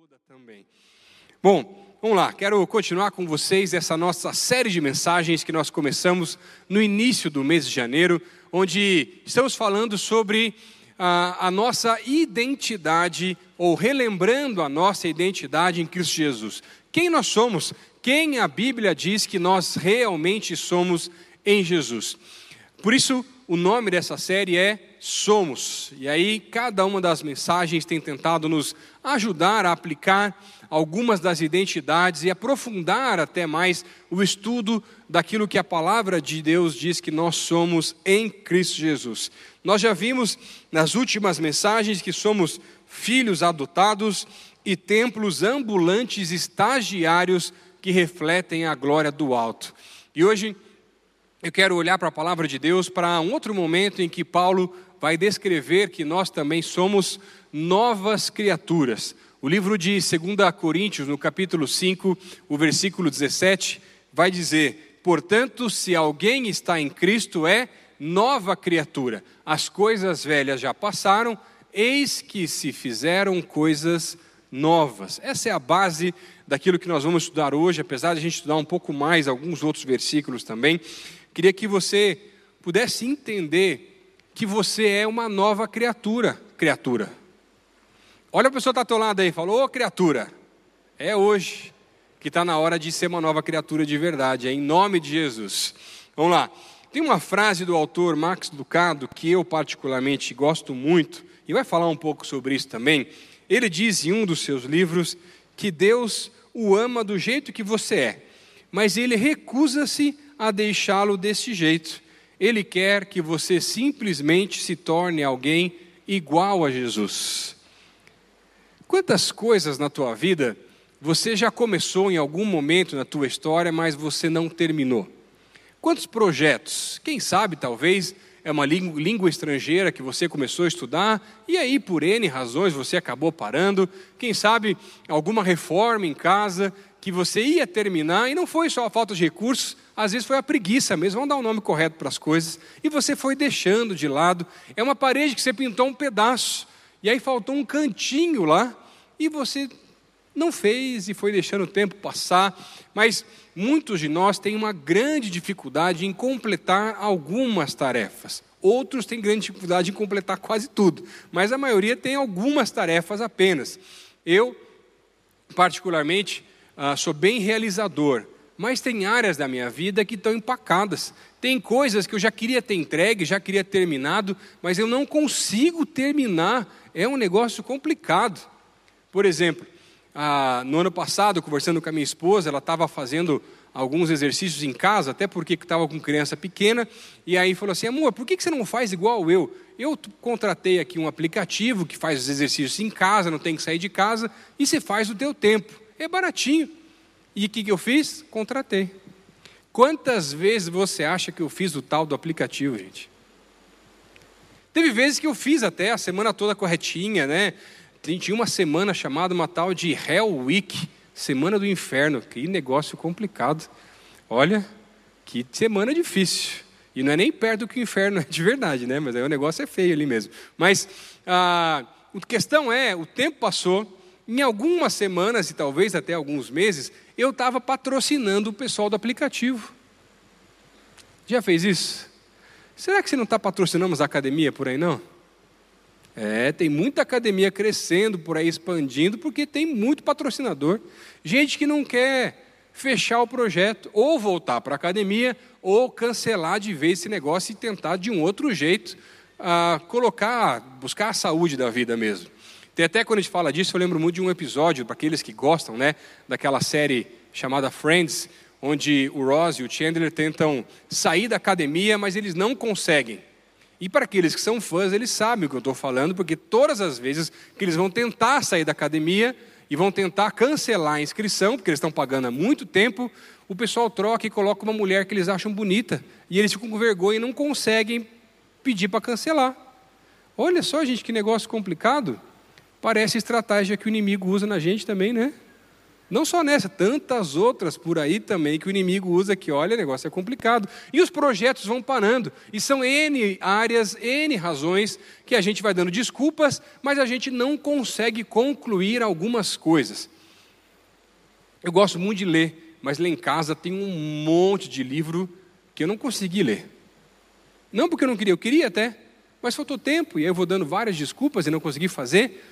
toda também. Bom, vamos lá, quero continuar com vocês essa nossa série de mensagens que nós começamos no início do mês de janeiro, onde estamos falando sobre a, a nossa identidade, ou relembrando a nossa identidade em Cristo Jesus. Quem nós somos, quem a Bíblia diz que nós realmente somos em Jesus. Por isso, o nome dessa série é Somos. E aí, cada uma das mensagens tem tentado nos ajudar a aplicar algumas das identidades e aprofundar até mais o estudo daquilo que a palavra de Deus diz que nós somos em Cristo Jesus. Nós já vimos nas últimas mensagens que somos filhos adotados e templos ambulantes estagiários que refletem a glória do alto. E hoje eu quero olhar para a palavra de Deus para um outro momento em que Paulo vai descrever que nós também somos novas criaturas. O livro de 2 Coríntios, no capítulo 5, o versículo 17, vai dizer: Portanto, se alguém está em Cristo, é nova criatura. As coisas velhas já passaram, eis que se fizeram coisas novas. Essa é a base daquilo que nós vamos estudar hoje, apesar de a gente estudar um pouco mais alguns outros versículos também. Queria que você pudesse entender que você é uma nova criatura, criatura. Olha a pessoa que está ao teu lado aí, falou, ô criatura, é hoje que está na hora de ser uma nova criatura de verdade, é em nome de Jesus. Vamos lá. Tem uma frase do autor Max Lucado que eu particularmente gosto muito, e vai falar um pouco sobre isso também. Ele diz em um dos seus livros que Deus o ama do jeito que você é, mas ele recusa-se a deixá-lo desse jeito. Ele quer que você simplesmente se torne alguém igual a Jesus. Quantas coisas na tua vida você já começou em algum momento na tua história, mas você não terminou? Quantos projetos? Quem sabe, talvez, é uma língua estrangeira que você começou a estudar e aí, por N razões, você acabou parando. Quem sabe, alguma reforma em casa que você ia terminar e não foi só a falta de recursos, às vezes foi a preguiça mesmo, vamos dar o um nome correto para as coisas, e você foi deixando de lado. É uma parede que você pintou um pedaço, e aí faltou um cantinho lá, e você não fez e foi deixando o tempo passar, mas muitos de nós têm uma grande dificuldade em completar algumas tarefas. Outros têm grande dificuldade em completar quase tudo, mas a maioria tem algumas tarefas apenas. Eu, particularmente, ah, sou bem realizador, mas tem áreas da minha vida que estão empacadas. Tem coisas que eu já queria ter entregue, já queria terminado, mas eu não consigo terminar. É um negócio complicado. Por exemplo, ah, no ano passado, conversando com a minha esposa, ela estava fazendo alguns exercícios em casa, até porque estava com criança pequena, e aí falou assim: amor, por que você não faz igual eu? Eu contratei aqui um aplicativo que faz os exercícios em casa, não tem que sair de casa, e você faz o teu tempo. É baratinho. E o que, eu fiz? Contratei. Quantas vezes você acha que eu fiz o tal do aplicativo, gente? Teve vezes que eu fiz até a semana toda corretinha, né? Tinha uma semana chamada uma tal de Hell Week, Semana do Inferno. Que negócio complicado. Olha, que semana difícil. E não é nem perto do que o inferno é de verdade, né? Mas aí o negócio é feio ali mesmo. Mas a questão é, o tempo passou, em algumas semanas e talvez até alguns meses, eu estava patrocinando o pessoal do aplicativo. Já fez isso? Será que você não está patrocinando a academia por aí, não? É, tem muita academia crescendo por aí, expandindo, porque tem muito patrocinador. Gente que não quer fechar o projeto, ou voltar para a academia, ou cancelar de vez esse negócio e tentar de um outro jeito ah, colocar, buscar a saúde da vida mesmo. Tem até quando a gente fala disso, eu lembro muito de um episódio, para aqueles que gostam, né, daquela série chamada Friends, onde o Ross e o Chandler tentam sair da academia, mas eles não conseguem. E para aqueles que são fãs, eles sabem o que eu estou falando, porque todas as vezes que eles vão tentar sair da academia e vão tentar cancelar a inscrição, porque eles estão pagando há muito tempo, o pessoal troca e coloca uma mulher que eles acham bonita. E eles ficam com vergonha e não conseguem pedir para cancelar. Olha só, gente, que negócio complicado. Parece estratégia que o inimigo usa na gente também, né? Não só nessa, tantas outras por aí também que o inimigo usa que, olha, o negócio é complicado. E os projetos vão parando. E são N áreas, N razões que a gente vai dando desculpas, mas a gente não consegue concluir algumas coisas. Eu gosto muito de ler, mas lá em casa tem um monte de livro que eu não consegui ler. Não porque eu não queria, eu queria até, mas faltou tempo e aí eu vou dando várias desculpas e não consegui fazer.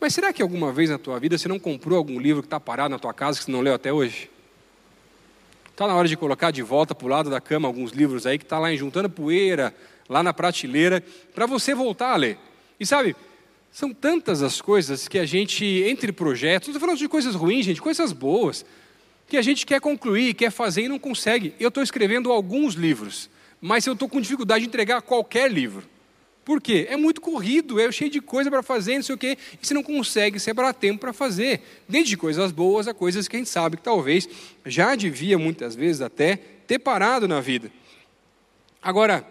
Mas será que alguma vez na tua vida você não comprou algum livro que está parado na tua casa que você não leu até hoje? Está na hora de colocar de volta para o lado da cama alguns livros aí que está lá juntando poeira, lá na prateleira, para você voltar a ler. E sabe, são tantas as coisas que a gente, entre projetos, não estou falando de coisas ruins, gente, coisas boas, que a gente quer concluir, quer fazer e não consegue. Eu estou escrevendo alguns livros, mas eu estou com dificuldade de entregar qualquer livro. Por quê? É muito corrido, é cheio de coisa para fazer, não sei o quê, e você não consegue separar tempo para fazer. Desde coisas boas a coisas que a gente sabe que talvez já devia, muitas vezes até, ter parado na vida. Agora,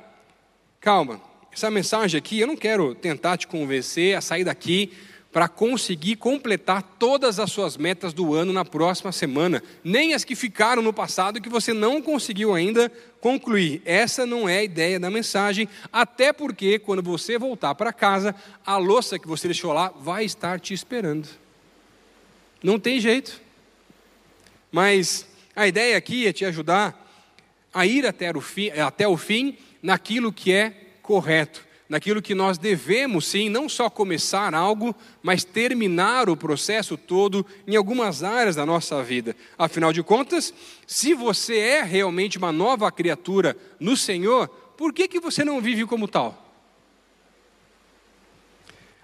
calma, essa mensagem aqui, eu não quero tentar te convencer a sair daqui para conseguir completar todas as suas metas do ano na próxima semana, nem as que ficaram no passado que você não conseguiu ainda concluir. Essa não é a ideia da mensagem, até porque quando você voltar para casa, a louça que você deixou lá vai estar te esperando. Não tem jeito. Mas a ideia aqui é te ajudar a ir até o fim, até o fim naquilo que é correto naquilo que nós devemos sim, não só começar algo, mas terminar o processo todo em algumas áreas da nossa vida. Afinal de contas, se você é realmente uma nova criatura no Senhor, por que, que você não vive como tal?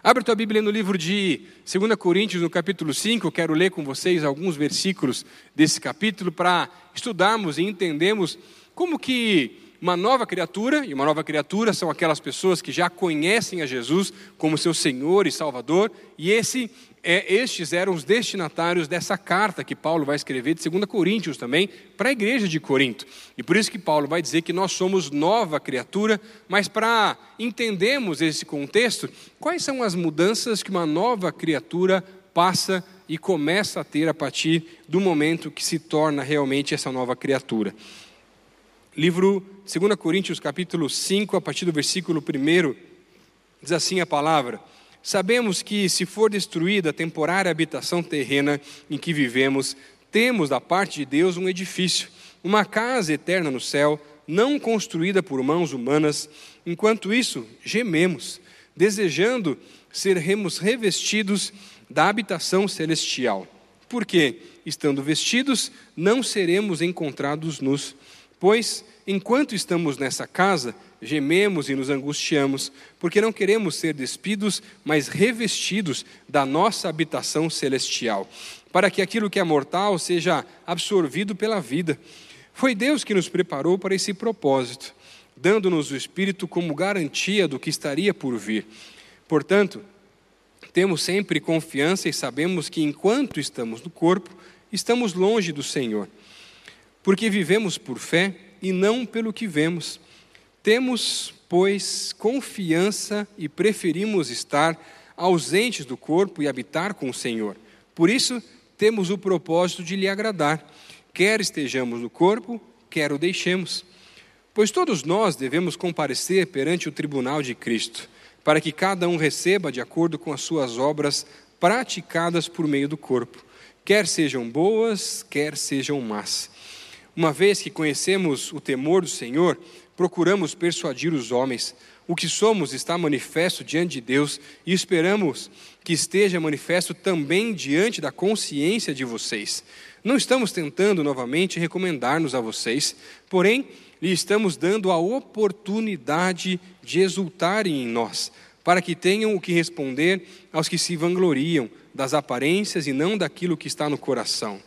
Abre tua Bíblia no livro de 2 Coríntios, no capítulo 5. Eu quero ler com vocês alguns versículos desse capítulo para estudarmos e entendermos como que uma nova criatura, e uma nova criatura são aquelas pessoas que já conhecem a Jesus como seu Senhor e Salvador, e esse, é, estes eram os destinatários dessa carta que Paulo vai escrever de 2 Coríntios também, para a igreja de Corinto. E por isso que Paulo vai dizer que nós somos nova criatura, mas para entendermos esse contexto, quais são as mudanças que uma nova criatura passa e começa a ter a partir do momento que se torna realmente essa nova criatura. Livro 2 Coríntios, capítulo 5, a partir do versículo 1, diz assim a palavra: Sabemos que, se for destruída a temporária habitação terrena em que vivemos, temos da parte de Deus um edifício, uma casa eterna no céu, não construída por mãos humanas. Enquanto isso, gememos, desejando sermos revestidos da habitação celestial. Porque, estando vestidos, não seremos encontrados nus Pois, enquanto estamos nessa casa, gememos e nos angustiamos, porque não queremos ser despidos, mas revestidos da nossa habitação celestial, para que aquilo que é mortal seja absorvido pela vida. Foi Deus que nos preparou para esse propósito, dando-nos o Espírito como garantia do que estaria por vir. Portanto, temos sempre confiança e sabemos que enquanto estamos no corpo, estamos longe do Senhor porque vivemos por fé e não pelo que vemos. Temos, pois, confiança e preferimos estar ausentes do corpo e habitar com o Senhor. Por isso, temos o propósito de lhe agradar, quer estejamos no corpo, quer o deixemos. Pois todos nós devemos comparecer perante o tribunal de Cristo, para que cada um receba de acordo com as suas obras praticadas por meio do corpo, quer sejam boas, quer sejam más. Uma vez que conhecemos o temor do Senhor, procuramos persuadir os homens. O que somos está manifesto diante de Deus e esperamos que esteja manifesto também diante da consciência de vocês. Não estamos tentando novamente recomendar-nos a vocês, porém, lhe estamos dando a oportunidade de exultarem em nós, para que tenham o que responder aos que se vangloriam das aparências e não daquilo que está no coração.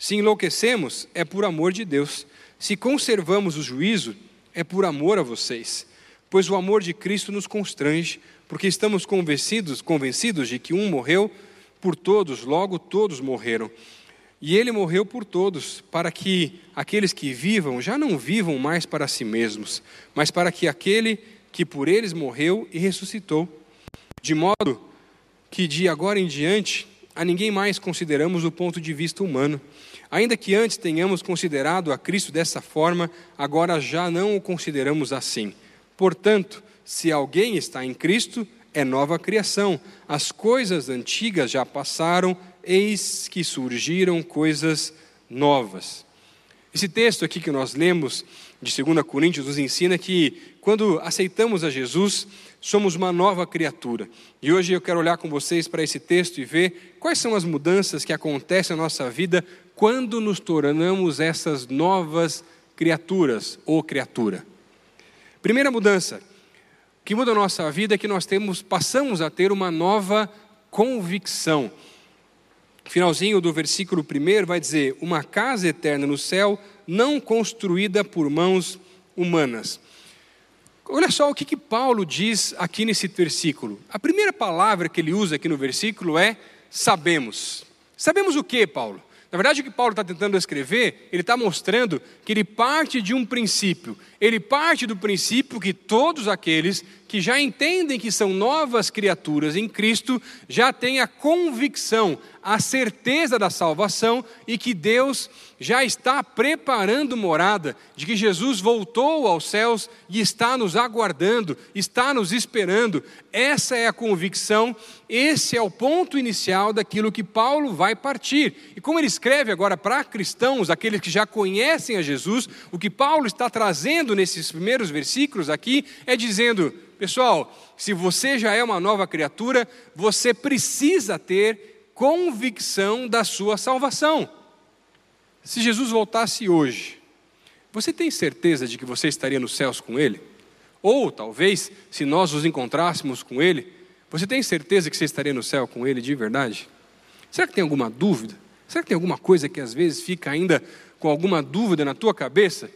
Se enlouquecemos, é por amor de Deus. Se conservamos o juízo, é por amor a vocês. Pois o amor de Cristo nos constrange, porque estamos convencidos, convencidos de que um morreu por todos, logo todos morreram. E ele morreu por todos, para que aqueles que vivam já não vivam mais para si mesmos, mas para que aquele que por eles morreu e ressuscitou. De modo que de agora em diante a ninguém mais consideramos o ponto de vista humano. Ainda que antes tenhamos considerado a Cristo dessa forma, agora já não o consideramos assim. Portanto, se alguém está em Cristo, é nova criação. As coisas antigas já passaram, eis que surgiram coisas novas. Esse texto aqui que nós lemos de 2 Coríntios nos ensina que quando aceitamos a Jesus, somos uma nova criatura. E hoje eu quero olhar com vocês para esse texto e ver quais são as mudanças que acontecem na nossa vida quando nos tornamos essas novas criaturas ou criatura. Primeira mudança que muda a nossa vida é que nós temos, passamos a ter uma nova convicção. Finalzinho do versículo 1 vai dizer: Uma casa eterna no céu, não construída por mãos humanas. Olha só o que, que Paulo diz aqui nesse versículo. A primeira palavra que ele usa aqui no versículo é sabemos. Sabemos o que, Paulo? Na verdade, o que Paulo está tentando escrever, ele está mostrando que ele parte de um princípio. Ele parte do princípio que todos aqueles que já entendem que são novas criaturas em Cristo já têm a convicção, a certeza da salvação e que Deus já está preparando morada, de que Jesus voltou aos céus e está nos aguardando, está nos esperando. Essa é a convicção, esse é o ponto inicial daquilo que Paulo vai partir. E como ele escreve agora para cristãos, aqueles que já conhecem a Jesus, o que Paulo está trazendo nesses primeiros versículos aqui é dizendo: pessoal, se você já é uma nova criatura, você precisa ter convicção da sua salvação. Se Jesus voltasse hoje, você tem certeza de que você estaria nos céus com Ele? Ou talvez, se nós nos encontrássemos com Ele, você tem certeza que você estaria no céu com Ele de verdade? Será que tem alguma dúvida? Será que tem alguma coisa que às vezes fica ainda com alguma dúvida na tua cabeça?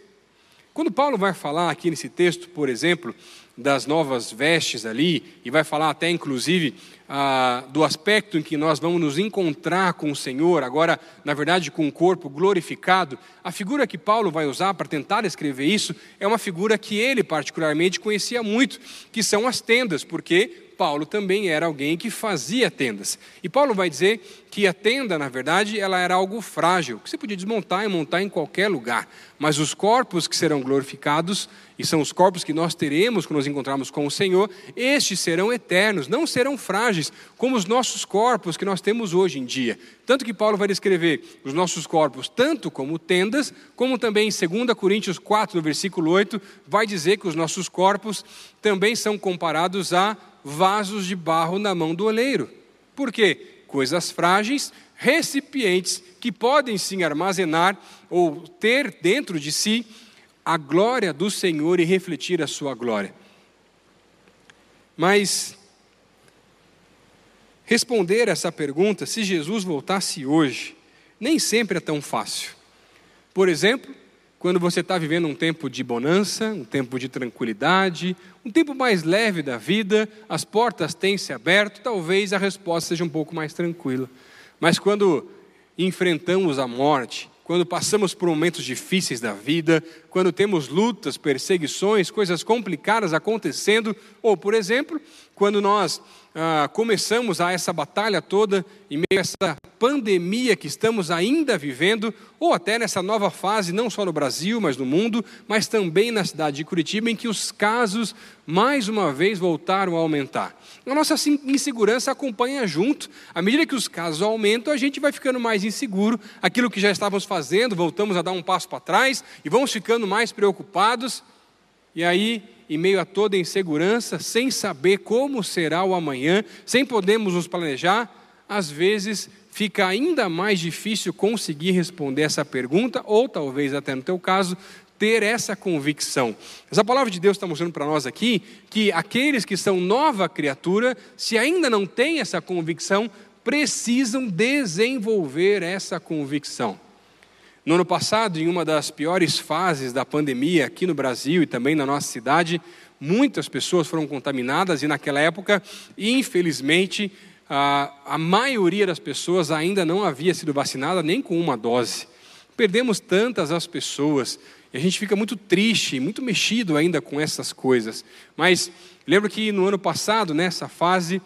Quando Paulo vai falar aqui nesse texto, por exemplo, das novas vestes ali, e vai falar até inclusive ah, do aspecto em que nós vamos nos encontrar com o Senhor, agora, na verdade, com o corpo glorificado, a figura que Paulo vai usar para tentar escrever isso é uma figura que ele particularmente conhecia muito, que são as tendas, porque Paulo também era alguém que fazia tendas. E Paulo vai dizer que a tenda, na verdade, ela era algo frágil, que você podia desmontar e montar em qualquer lugar. Mas os corpos que serão glorificados, e são os corpos que nós teremos quando nos encontrarmos com o Senhor, estes serão eternos, não serão frágeis, como os nossos corpos que nós temos hoje em dia. Tanto que Paulo vai descrever os nossos corpos tanto como tendas, como também em 2 Coríntios 4, no versículo 8, vai dizer que os nossos corpos também são comparados a vasos de barro na mão do oleiro. Por quê? Coisas frágeis, recipientes que podem sim armazenar ou ter dentro de si a glória do Senhor e refletir a sua glória. Mas responder essa pergunta, se Jesus voltasse hoje, nem sempre é tão fácil. Por exemplo, quando você está vivendo um tempo de bonança, um tempo de tranquilidade, um tempo mais leve da vida, as portas têm se aberto, talvez a resposta seja um pouco mais tranquila. Mas quando enfrentamos a morte, quando passamos por momentos difíceis da vida, quando temos lutas, perseguições, coisas complicadas acontecendo, ou, por exemplo, quando nós ah, começamos a essa batalha toda, em meio a essa pandemia que estamos ainda vivendo, ou até nessa nova fase, não só no Brasil, mas no mundo, mas também na cidade de Curitiba, em que os casos mais uma vez voltaram a aumentar. A nossa insegurança acompanha junto. À medida que os casos aumentam, a gente vai ficando mais inseguro. Aquilo que já estávamos fazendo, voltamos a dar um passo para trás e vamos ficando mais preocupados. E aí em meio a toda insegurança, sem saber como será o amanhã, sem podermos nos planejar, às vezes fica ainda mais difícil conseguir responder essa pergunta, ou talvez até no teu caso, ter essa convicção. Essa palavra de Deus está mostrando para nós aqui que aqueles que são nova criatura, se ainda não têm essa convicção, precisam desenvolver essa convicção. No ano passado, em uma das piores fases da pandemia aqui no Brasil e também na nossa cidade, muitas pessoas foram contaminadas e naquela época, infelizmente, a, a maioria das pessoas ainda não havia sido vacinada nem com uma dose. Perdemos tantas as pessoas e a gente fica muito triste, muito mexido ainda com essas coisas. Mas lembro que no ano passado, nessa fase,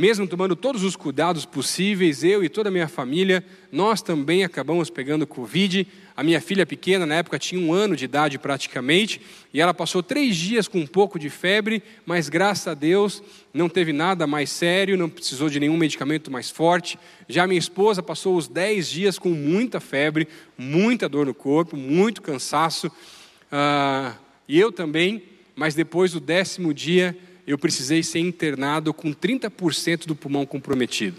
mesmo tomando todos os cuidados possíveis, eu e toda a minha família, nós também acabamos pegando Covid. A minha filha pequena, na época, tinha um ano de idade praticamente, e ela passou três dias com um pouco de febre, mas graças a Deus não teve nada mais sério, não precisou de nenhum medicamento mais forte. Já minha esposa passou os dez dias com muita febre, muita dor no corpo, muito cansaço, ah, e eu também, mas depois do décimo dia eu precisei ser internado com 30% do pulmão comprometido.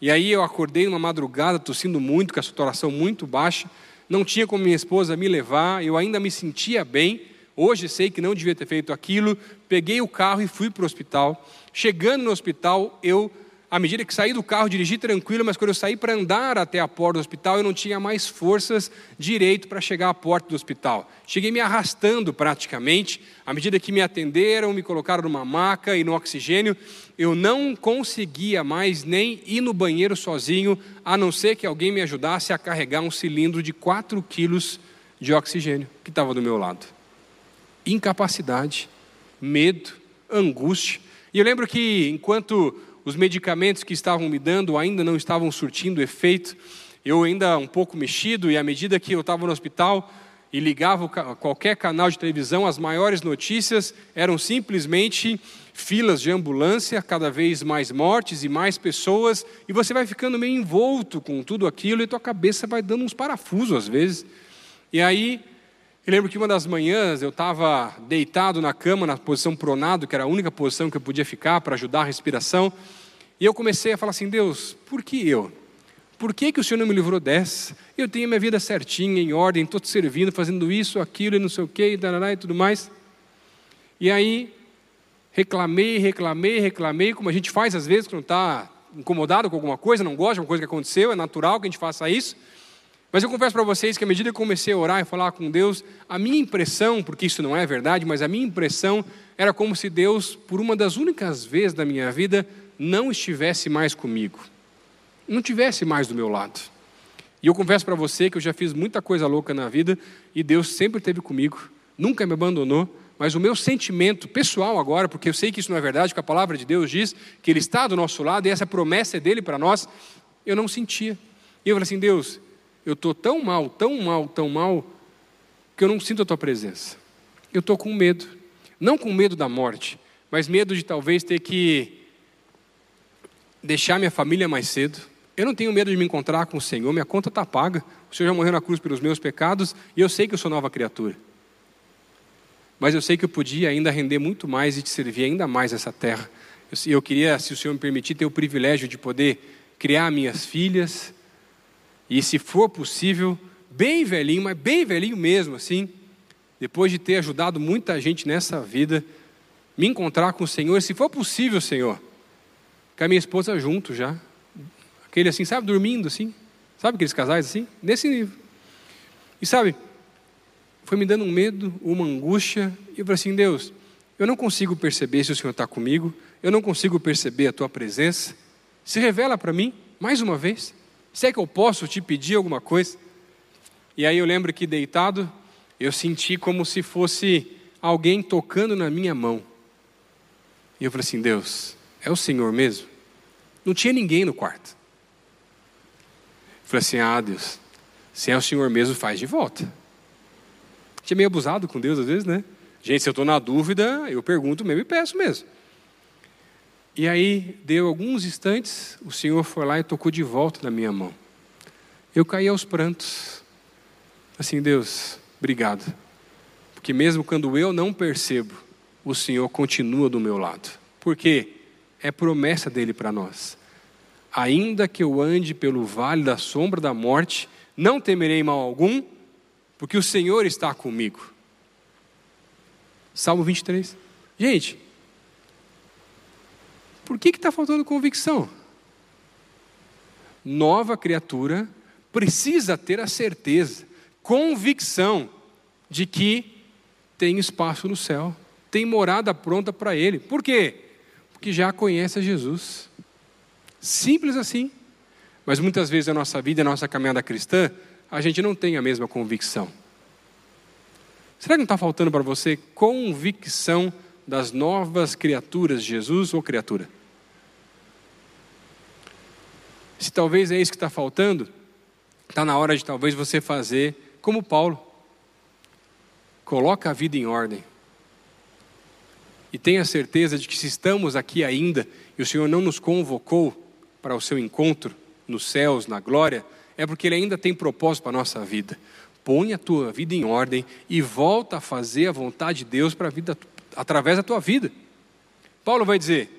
E aí eu acordei numa madrugada tossindo muito, com a saturação muito baixa, não tinha como minha esposa me levar, eu ainda me sentia bem. Hoje sei que não devia ter feito aquilo. Peguei o carro e fui para o hospital. Chegando no hospital, eu à medida que saí do carro, dirigi tranquilo, mas quando eu saí para andar até a porta do hospital, eu não tinha mais forças direito para chegar à porta do hospital. Cheguei me arrastando praticamente, à medida que me atenderam, me colocaram numa maca e no oxigênio, eu não conseguia mais nem ir no banheiro sozinho, a não ser que alguém me ajudasse a carregar um cilindro de 4 quilos de oxigênio que estava do meu lado. Incapacidade, medo, angústia. E eu lembro que enquanto os medicamentos que estavam me dando ainda não estavam surtindo efeito. Eu ainda um pouco mexido, e à medida que eu estava no hospital e ligava qualquer canal de televisão, as maiores notícias eram simplesmente filas de ambulância, cada vez mais mortes e mais pessoas, e você vai ficando meio envolto com tudo aquilo e tua cabeça vai dando uns parafusos às vezes. E aí, eu lembro que uma das manhãs eu estava deitado na cama, na posição pronado, que era a única posição que eu podia ficar para ajudar a respiração. E eu comecei a falar assim: Deus, por que eu? Por que, que o Senhor não me livrou dessa? Eu tenho minha vida certinha, em ordem, estou te servindo, fazendo isso, aquilo e não sei o quê, e, e tudo mais. E aí, reclamei, reclamei, reclamei, como a gente faz às vezes quando está incomodado com alguma coisa, não gosta de uma coisa que aconteceu, é natural que a gente faça isso. Mas eu confesso para vocês que à medida que comecei a orar e falar com Deus, a minha impressão, porque isso não é verdade, mas a minha impressão era como se Deus, por uma das únicas vezes da minha vida, não estivesse mais comigo, não tivesse mais do meu lado. E eu confesso para você que eu já fiz muita coisa louca na vida e Deus sempre esteve comigo, nunca me abandonou. Mas o meu sentimento pessoal agora, porque eu sei que isso não é verdade, que a palavra de Deus diz que Ele está do nosso lado e essa promessa é dele para nós, eu não sentia. E eu falei assim: Deus, eu estou tão mal, tão mal, tão mal, que eu não sinto a tua presença. Eu estou com medo. Não com medo da morte, mas medo de talvez ter que deixar minha família mais cedo. Eu não tenho medo de me encontrar com o Senhor, minha conta está paga. O Senhor já morreu na cruz pelos meus pecados e eu sei que eu sou nova criatura. Mas eu sei que eu podia ainda render muito mais e te servir ainda mais essa terra. Eu, eu queria, se o Senhor me permitir, ter o privilégio de poder criar minhas filhas e, se for possível, bem velhinho, mas bem velhinho mesmo, assim, depois de ter ajudado muita gente nessa vida, me encontrar com o Senhor, se for possível, Senhor, com a minha esposa junto já. Aquele assim, sabe, dormindo assim. Sabe aqueles casais assim? Nesse nível. E sabe, foi me dando um medo, uma angústia, e eu falei assim: Deus, eu não consigo perceber se o Senhor está comigo, eu não consigo perceber a tua presença. Se revela para mim, mais uma vez. Se é que eu posso te pedir alguma coisa. E aí eu lembro que deitado, eu senti como se fosse alguém tocando na minha mão. E eu falei assim: Deus, é o Senhor mesmo? Não tinha ninguém no quarto. Eu falei assim: Ah, Deus, se é o Senhor mesmo, faz de volta. Tinha meio abusado com Deus às vezes, né? Gente, se eu estou na dúvida, eu pergunto mesmo e peço mesmo. E aí, deu alguns instantes, o Senhor foi lá e tocou de volta na minha mão. Eu caí aos prantos. Assim, Deus, obrigado. Porque mesmo quando eu não percebo, o Senhor continua do meu lado. Por quê? é promessa dele para nós. Ainda que eu ande pelo vale da sombra da morte, não temerei mal algum, porque o Senhor está comigo. Salmo 23. Gente, por que está faltando convicção? Nova criatura precisa ter a certeza, convicção de que tem espaço no céu, tem morada pronta para ele. Por quê? que já conhece a Jesus. Simples assim. Mas muitas vezes a nossa vida, a nossa caminhada cristã, a gente não tem a mesma convicção. Será que não está faltando para você convicção das novas criaturas Jesus ou criatura? Se talvez é isso que está faltando, está na hora de talvez você fazer como Paulo. Coloca a vida em ordem. E tenha certeza de que se estamos aqui ainda e o Senhor não nos convocou para o seu encontro nos céus, na glória, é porque Ele ainda tem propósito para a nossa vida. Põe a tua vida em ordem e volta a fazer a vontade de Deus para a vida através da tua vida. Paulo vai dizer: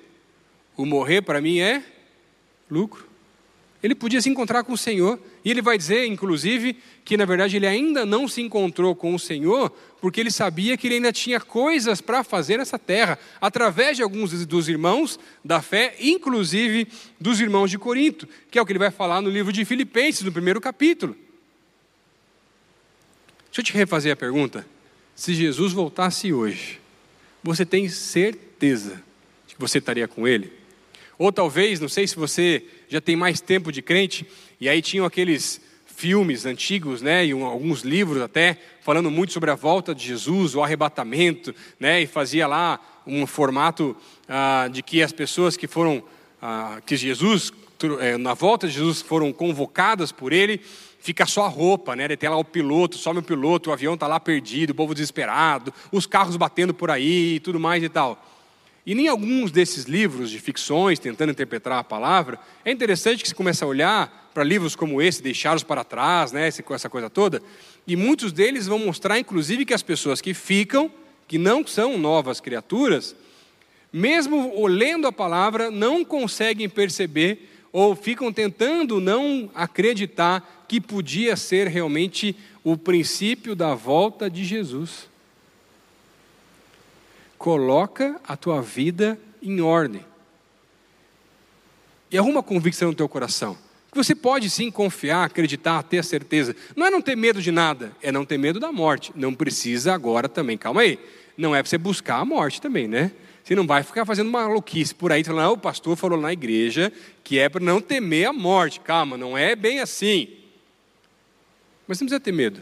o morrer para mim é lucro. Ele podia se encontrar com o Senhor, e ele vai dizer, inclusive, que na verdade ele ainda não se encontrou com o Senhor, porque ele sabia que ele ainda tinha coisas para fazer nessa terra, através de alguns dos irmãos da fé, inclusive dos irmãos de Corinto, que é o que ele vai falar no livro de Filipenses, no primeiro capítulo. Deixa eu te refazer a pergunta. Se Jesus voltasse hoje, você tem certeza de que você estaria com ele? Ou talvez, não sei se você já tem mais tempo de crente, e aí tinham aqueles filmes antigos, né, e um, alguns livros até, falando muito sobre a volta de Jesus, o arrebatamento, né, e fazia lá um formato ah, de que as pessoas que foram, ah, que Jesus, eh, na volta de Jesus foram convocadas por ele, fica só a roupa, né? Tem lá o piloto, some o piloto, o avião está lá perdido, o povo desesperado, os carros batendo por aí e tudo mais e tal. E nem alguns desses livros de ficções, tentando interpretar a palavra, é interessante que se comece a olhar para livros como esse, Deixá-los para trás, né, essa coisa toda, e muitos deles vão mostrar, inclusive, que as pessoas que ficam, que não são novas criaturas, mesmo lendo a palavra, não conseguem perceber ou ficam tentando não acreditar que podia ser realmente o princípio da volta de Jesus coloca a tua vida em ordem. E arruma convicção no teu coração. Que você pode sim confiar, acreditar, ter a certeza. Não é não ter medo de nada, é não ter medo da morte. Não precisa agora também. Calma aí. Não é para você buscar a morte também, né? Você não vai ficar fazendo maluquice por aí, falando, ah, o pastor falou na igreja que é para não temer a morte. Calma, não é bem assim. Mas não precisa ter medo.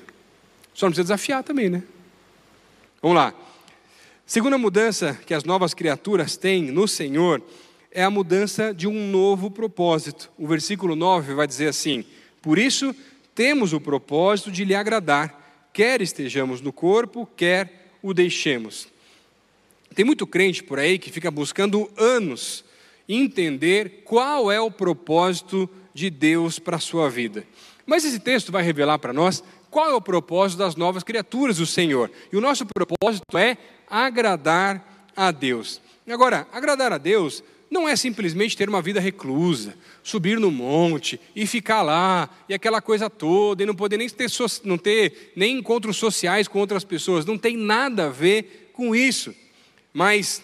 Só não precisa desafiar também, né? Vamos lá. Segunda mudança que as novas criaturas têm no Senhor é a mudança de um novo propósito. O versículo 9 vai dizer assim: Por isso temos o propósito de lhe agradar, quer estejamos no corpo, quer o deixemos. Tem muito crente por aí que fica buscando anos entender qual é o propósito de Deus para a sua vida. Mas esse texto vai revelar para nós qual é o propósito das novas criaturas do Senhor. E o nosso propósito é agradar a Deus. Agora, agradar a Deus não é simplesmente ter uma vida reclusa, subir no monte e ficar lá, e aquela coisa toda, e não poder nem ter, não ter nem encontros sociais com outras pessoas. Não tem nada a ver com isso. Mas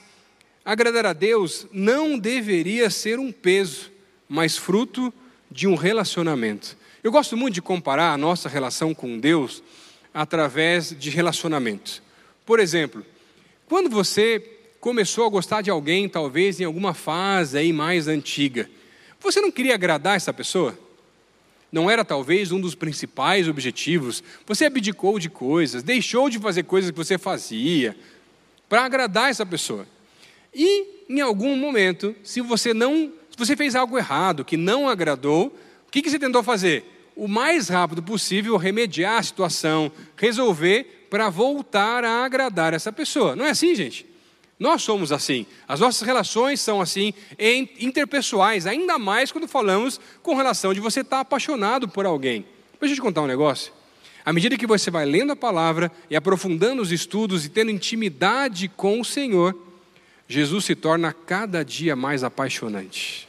agradar a Deus não deveria ser um peso, mas fruto de um relacionamento. Eu gosto muito de comparar a nossa relação com Deus através de relacionamentos. Por exemplo, quando você começou a gostar de alguém, talvez em alguma fase aí mais antiga, você não queria agradar essa pessoa? Não era talvez um dos principais objetivos? Você abdicou de coisas, deixou de fazer coisas que você fazia para agradar essa pessoa. E em algum momento, se você não, se você fez algo errado, que não agradou, o que, que você tentou fazer? O mais rápido possível remediar a situação, resolver para voltar a agradar essa pessoa. Não é assim, gente? Nós somos assim. As nossas relações são assim, interpessoais, ainda mais quando falamos com relação de você estar apaixonado por alguém. Deixa eu te contar um negócio. À medida que você vai lendo a palavra e aprofundando os estudos e tendo intimidade com o Senhor, Jesus se torna cada dia mais apaixonante.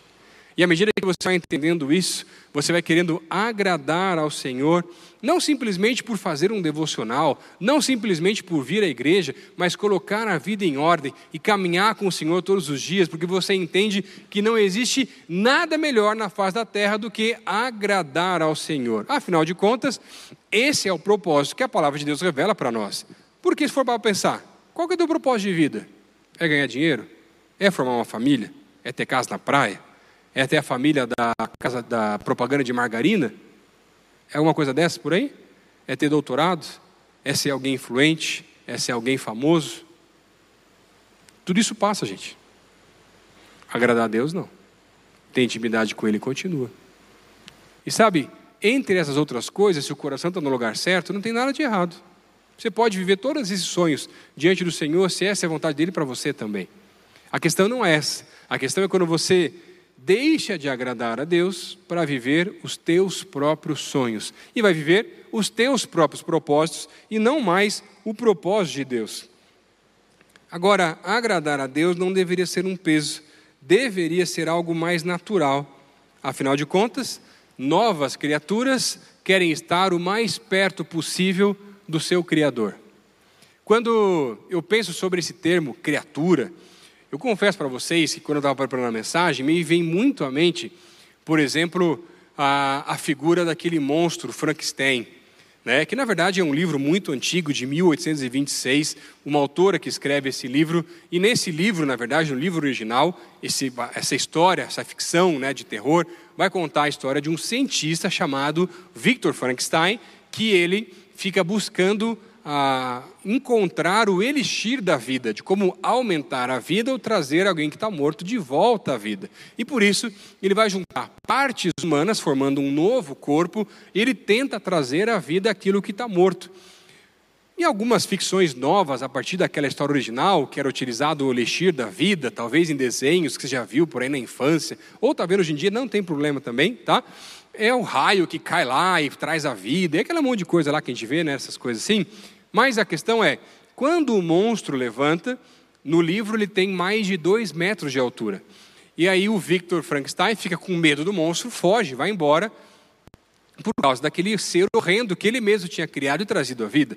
E à medida que você vai entendendo isso, você vai querendo agradar ao Senhor, não simplesmente por fazer um devocional, não simplesmente por vir à igreja, mas colocar a vida em ordem e caminhar com o Senhor todos os dias, porque você entende que não existe nada melhor na face da terra do que agradar ao Senhor. Afinal de contas, esse é o propósito que a palavra de Deus revela para nós. Porque se for para pensar, qual que é o teu propósito de vida? É ganhar dinheiro? É formar uma família? É ter casa na praia? É ter a família da casa da propaganda de margarina? É alguma coisa dessa por aí? É ter doutorado? É ser alguém influente? É ser alguém famoso? Tudo isso passa, gente. Agradar a Deus, não. Ter intimidade com Ele continua. E sabe, entre essas outras coisas, se o coração está no lugar certo, não tem nada de errado. Você pode viver todos esses sonhos diante do Senhor, se essa é a vontade dele para você também. A questão não é essa. A questão é quando você deixa de agradar a Deus para viver os teus próprios sonhos e vai viver os teus próprios propósitos e não mais o propósito de Deus. Agora, agradar a Deus não deveria ser um peso, deveria ser algo mais natural. Afinal de contas, novas criaturas querem estar o mais perto possível do seu Criador. Quando eu penso sobre esse termo, criatura, eu confesso para vocês que quando eu estava preparando a mensagem, me vem muito à mente, por exemplo, a, a figura daquele monstro Frankenstein, né, que na verdade é um livro muito antigo, de 1826, uma autora que escreve esse livro, e nesse livro, na verdade, no livro original, esse, essa história, essa ficção né, de terror, vai contar a história de um cientista chamado Victor Frankenstein, que ele fica buscando a encontrar o elixir da vida, de como aumentar a vida ou trazer alguém que está morto de volta à vida. E por isso, ele vai juntar partes humanas, formando um novo corpo, e ele tenta trazer à vida aquilo que está morto. Em algumas ficções novas, a partir daquela história original, que era utilizado o elixir da vida, talvez em desenhos que você já viu por aí na infância, ou talvez hoje em dia, não tem problema também, tá? É o raio que cai lá e traz a vida, é aquele monte de coisa lá que a gente vê, né, essas coisas assim. Mas a questão é, quando o monstro levanta, no livro ele tem mais de dois metros de altura. E aí o Victor Frankenstein fica com medo do monstro, foge, vai embora, por causa daquele ser horrendo que ele mesmo tinha criado e trazido à vida.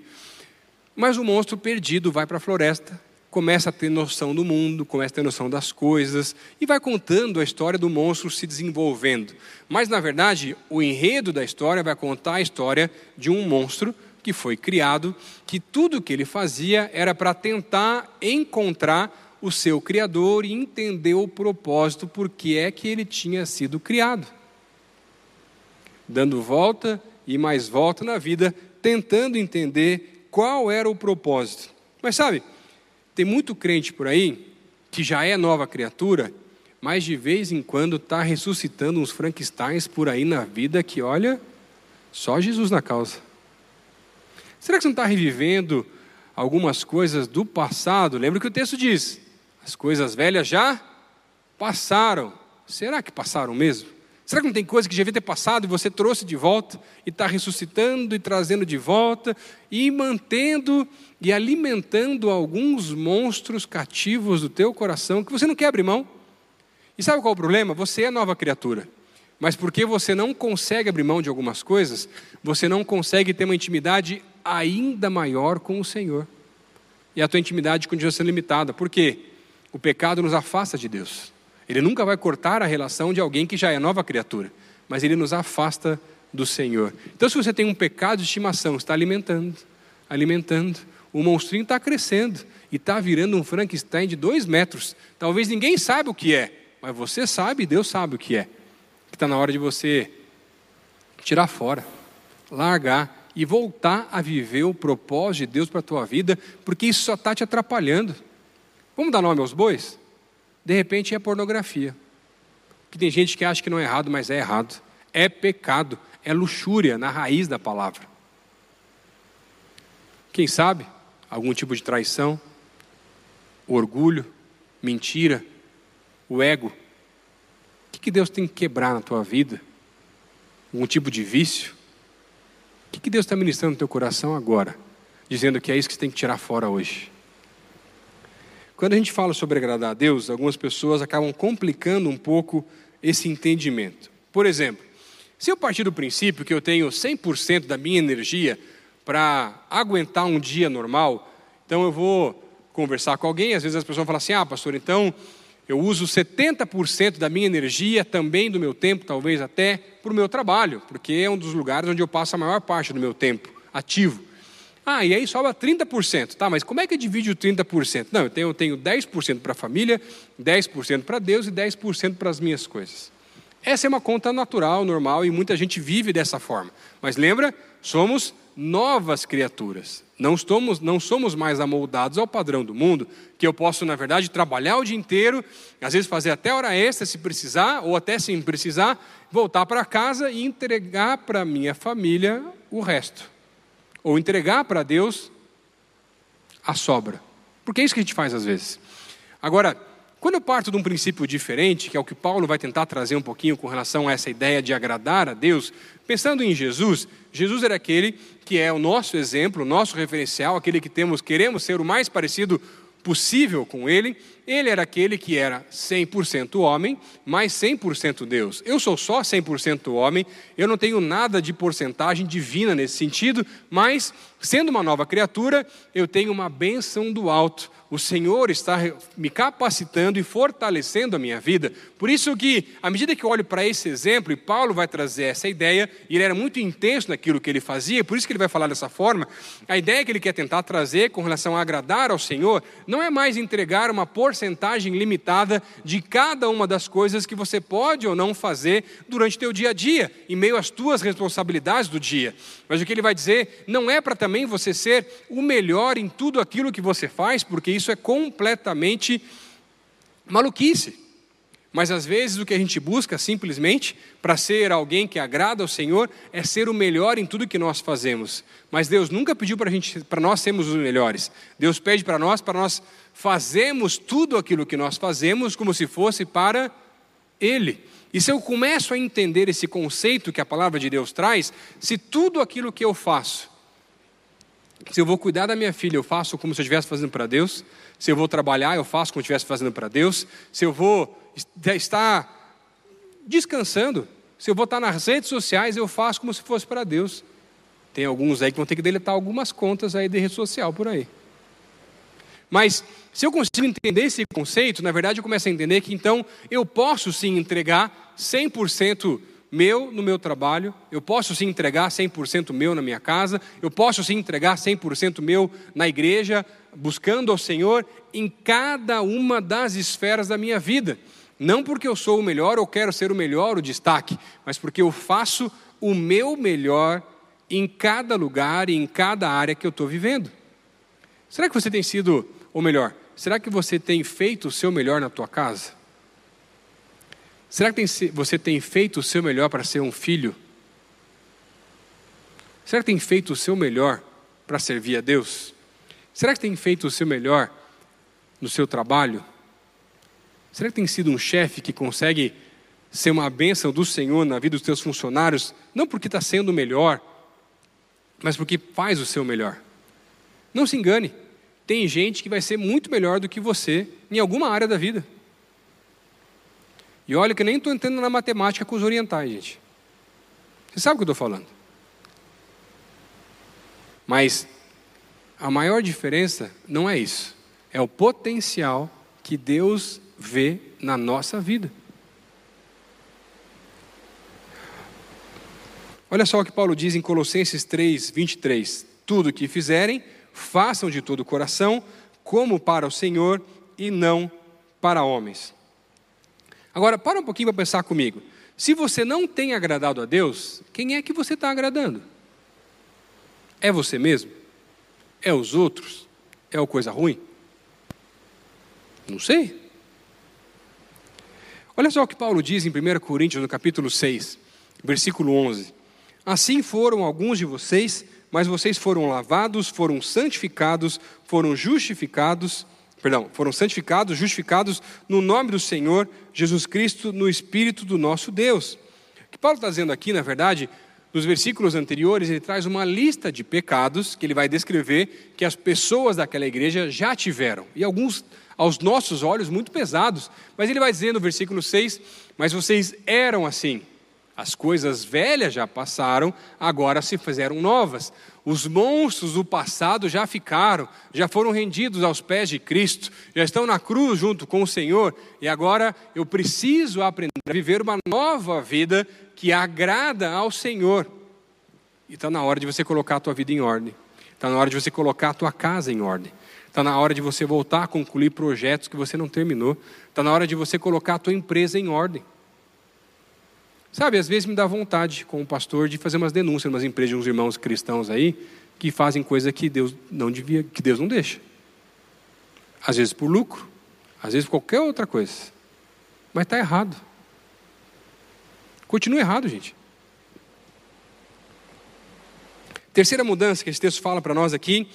Mas o monstro perdido vai para a floresta, começa a ter noção do mundo, começa a ter noção das coisas e vai contando a história do monstro se desenvolvendo. Mas na verdade, o enredo da história vai contar a história de um monstro que foi criado, que tudo que ele fazia era para tentar encontrar o seu Criador e entender o propósito por que é que ele tinha sido criado. Dando volta e mais volta na vida, tentando entender qual era o propósito. Mas sabe, tem muito crente por aí que já é nova criatura, mas de vez em quando está ressuscitando uns Frankensteins por aí na vida que, olha, só Jesus na causa. Será que você não está revivendo algumas coisas do passado? Lembra que o texto diz: as coisas velhas já passaram. Será que passaram mesmo? Será que não tem coisa que já devia ter passado e você trouxe de volta e está ressuscitando e trazendo de volta e mantendo e alimentando alguns monstros cativos do teu coração que você não quer abrir mão? E sabe qual é o problema? Você é nova criatura. Mas porque você não consegue abrir mão de algumas coisas, você não consegue ter uma intimidade ainda maior com o Senhor. E a tua intimidade continua sendo limitada. Por quê? O pecado nos afasta de Deus. Ele nunca vai cortar a relação de alguém que já é nova criatura, mas ele nos afasta do Senhor. Então, se você tem um pecado de estimação, está alimentando, alimentando, o monstrinho está crescendo e está virando um Frankenstein de dois metros. Talvez ninguém saiba o que é, mas você sabe e Deus sabe o que é. Que está na hora de você tirar fora, largar e voltar a viver o propósito de Deus para a tua vida, porque isso só está te atrapalhando. Vamos dar nome aos bois? De repente é pornografia. Que tem gente que acha que não é errado, mas é errado. É pecado, é luxúria na raiz da palavra. Quem sabe algum tipo de traição, orgulho, mentira, o ego. O que Deus tem que quebrar na tua vida? Algum tipo de vício? O que Deus está ministrando no teu coração agora? Dizendo que é isso que você tem que tirar fora hoje. Quando a gente fala sobre agradar a Deus, algumas pessoas acabam complicando um pouco esse entendimento. Por exemplo, se eu partir do princípio que eu tenho 100% da minha energia para aguentar um dia normal, então eu vou conversar com alguém, às vezes as pessoas falam assim: ah, pastor, então eu uso 70% da minha energia, também do meu tempo, talvez até, para o meu trabalho, porque é um dos lugares onde eu passo a maior parte do meu tempo ativo. Ah, e aí sobra 30%. Tá, mas como é que divide o 30%? Não, eu tenho, eu tenho 10% para a família, 10% para Deus e 10% para as minhas coisas. Essa é uma conta natural, normal, e muita gente vive dessa forma. Mas lembra, somos novas criaturas. Não somos, não somos mais amoldados ao padrão do mundo, que eu posso, na verdade, trabalhar o dia inteiro, às vezes fazer até hora extra se precisar, ou até sem precisar, voltar para casa e entregar para minha família o resto. Ou entregar para Deus a sobra. Porque é isso que a gente faz às vezes. Agora, quando eu parto de um princípio diferente, que é o que Paulo vai tentar trazer um pouquinho com relação a essa ideia de agradar a Deus, pensando em Jesus, Jesus era aquele que é o nosso exemplo, o nosso referencial, aquele que temos, queremos ser o mais parecido possível com ele, ele era aquele que era 100% homem, mas 100% Deus. Eu sou só 100% homem, eu não tenho nada de porcentagem divina nesse sentido, mas, sendo uma nova criatura, eu tenho uma bênção do alto o Senhor está me capacitando e fortalecendo a minha vida. Por isso que, à medida que eu olho para esse exemplo, e Paulo vai trazer essa ideia, e ele era muito intenso naquilo que ele fazia, por isso que ele vai falar dessa forma, a ideia que ele quer tentar trazer com relação a agradar ao Senhor, não é mais entregar uma porcentagem limitada de cada uma das coisas que você pode ou não fazer durante o teu dia a dia, em meio às tuas responsabilidades do dia. Mas o que ele vai dizer não é para também você ser o melhor em tudo aquilo que você faz, porque isso é completamente maluquice. Mas às vezes o que a gente busca simplesmente para ser alguém que agrada ao Senhor é ser o melhor em tudo que nós fazemos. Mas Deus nunca pediu para gente, para nós sermos os melhores. Deus pede para nós para nós fazermos tudo aquilo que nós fazemos como se fosse para Ele. E se eu começo a entender esse conceito que a palavra de Deus traz, se tudo aquilo que eu faço se eu vou cuidar da minha filha, eu faço como se eu estivesse fazendo para Deus. Se eu vou trabalhar, eu faço como se eu estivesse fazendo para Deus. Se eu vou estar descansando, se eu vou estar nas redes sociais, eu faço como se fosse para Deus. Tem alguns aí que vão ter que deletar algumas contas aí de rede social por aí. Mas se eu consigo entender esse conceito, na verdade eu começo a entender que então eu posso sim entregar 100% meu no meu trabalho, eu posso sim entregar 100% meu na minha casa, eu posso sim entregar 100% meu na igreja, buscando ao Senhor em cada uma das esferas da minha vida. Não porque eu sou o melhor ou quero ser o melhor, o destaque, mas porque eu faço o meu melhor em cada lugar e em cada área que eu estou vivendo. Será que você tem sido, ou melhor, será que você tem feito o seu melhor na tua casa? Será que você tem feito o seu melhor para ser um filho? Será que tem feito o seu melhor para servir a Deus? Será que tem feito o seu melhor no seu trabalho? Será que tem sido um chefe que consegue ser uma bênção do Senhor na vida dos seus funcionários, não porque está sendo o melhor, mas porque faz o seu melhor? Não se engane, tem gente que vai ser muito melhor do que você em alguma área da vida. E olha que nem estou entrando na matemática com os orientais, gente. Você sabe o que eu estou falando. Mas a maior diferença não é isso. É o potencial que Deus vê na nossa vida. Olha só o que Paulo diz em Colossenses 3, 23. Tudo que fizerem, façam de todo o coração, como para o Senhor e não para homens. Agora, para um pouquinho para pensar comigo. Se você não tem agradado a Deus, quem é que você está agradando? É você mesmo? É os outros? É o coisa ruim? Não sei. Olha só o que Paulo diz em 1 Coríntios, no capítulo 6, versículo 11. Assim foram alguns de vocês, mas vocês foram lavados, foram santificados, foram justificados perdão, foram santificados, justificados no nome do Senhor Jesus Cristo, no Espírito do nosso Deus. O que Paulo está dizendo aqui, na verdade, nos versículos anteriores, ele traz uma lista de pecados que ele vai descrever que as pessoas daquela igreja já tiveram, e alguns, aos nossos olhos, muito pesados. Mas ele vai dizer no versículo 6: Mas vocês eram assim. As coisas velhas já passaram, agora se fizeram novas. Os monstros do passado já ficaram, já foram rendidos aos pés de Cristo, já estão na cruz junto com o Senhor, e agora eu preciso aprender a viver uma nova vida que agrada ao Senhor. E está na hora de você colocar a tua vida em ordem, está na hora de você colocar a tua casa em ordem. Está na hora de você voltar a concluir projetos que você não terminou. Está na hora de você colocar a tua empresa em ordem. Sabe, às vezes me dá vontade, como pastor, de fazer umas denúncias umas empresas de uns irmãos cristãos aí que fazem coisa que Deus não devia, que Deus não deixa. Às vezes por lucro, às vezes por qualquer outra coisa. Mas está errado. Continua errado, gente. Terceira mudança que esse texto fala para nós aqui,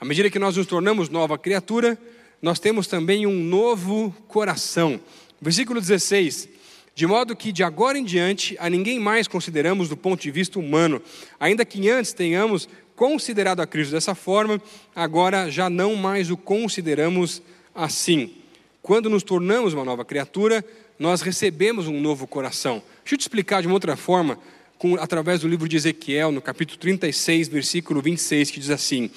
à medida que nós nos tornamos nova criatura, nós temos também um novo coração. Versículo 16: de modo que de agora em diante a ninguém mais consideramos do ponto de vista humano, ainda que antes tenhamos considerado a Cristo dessa forma, agora já não mais o consideramos assim. Quando nos tornamos uma nova criatura, nós recebemos um novo coração. Deixa eu te explicar de uma outra forma, com, através do livro de Ezequiel, no capítulo 36, versículo 26, que diz assim: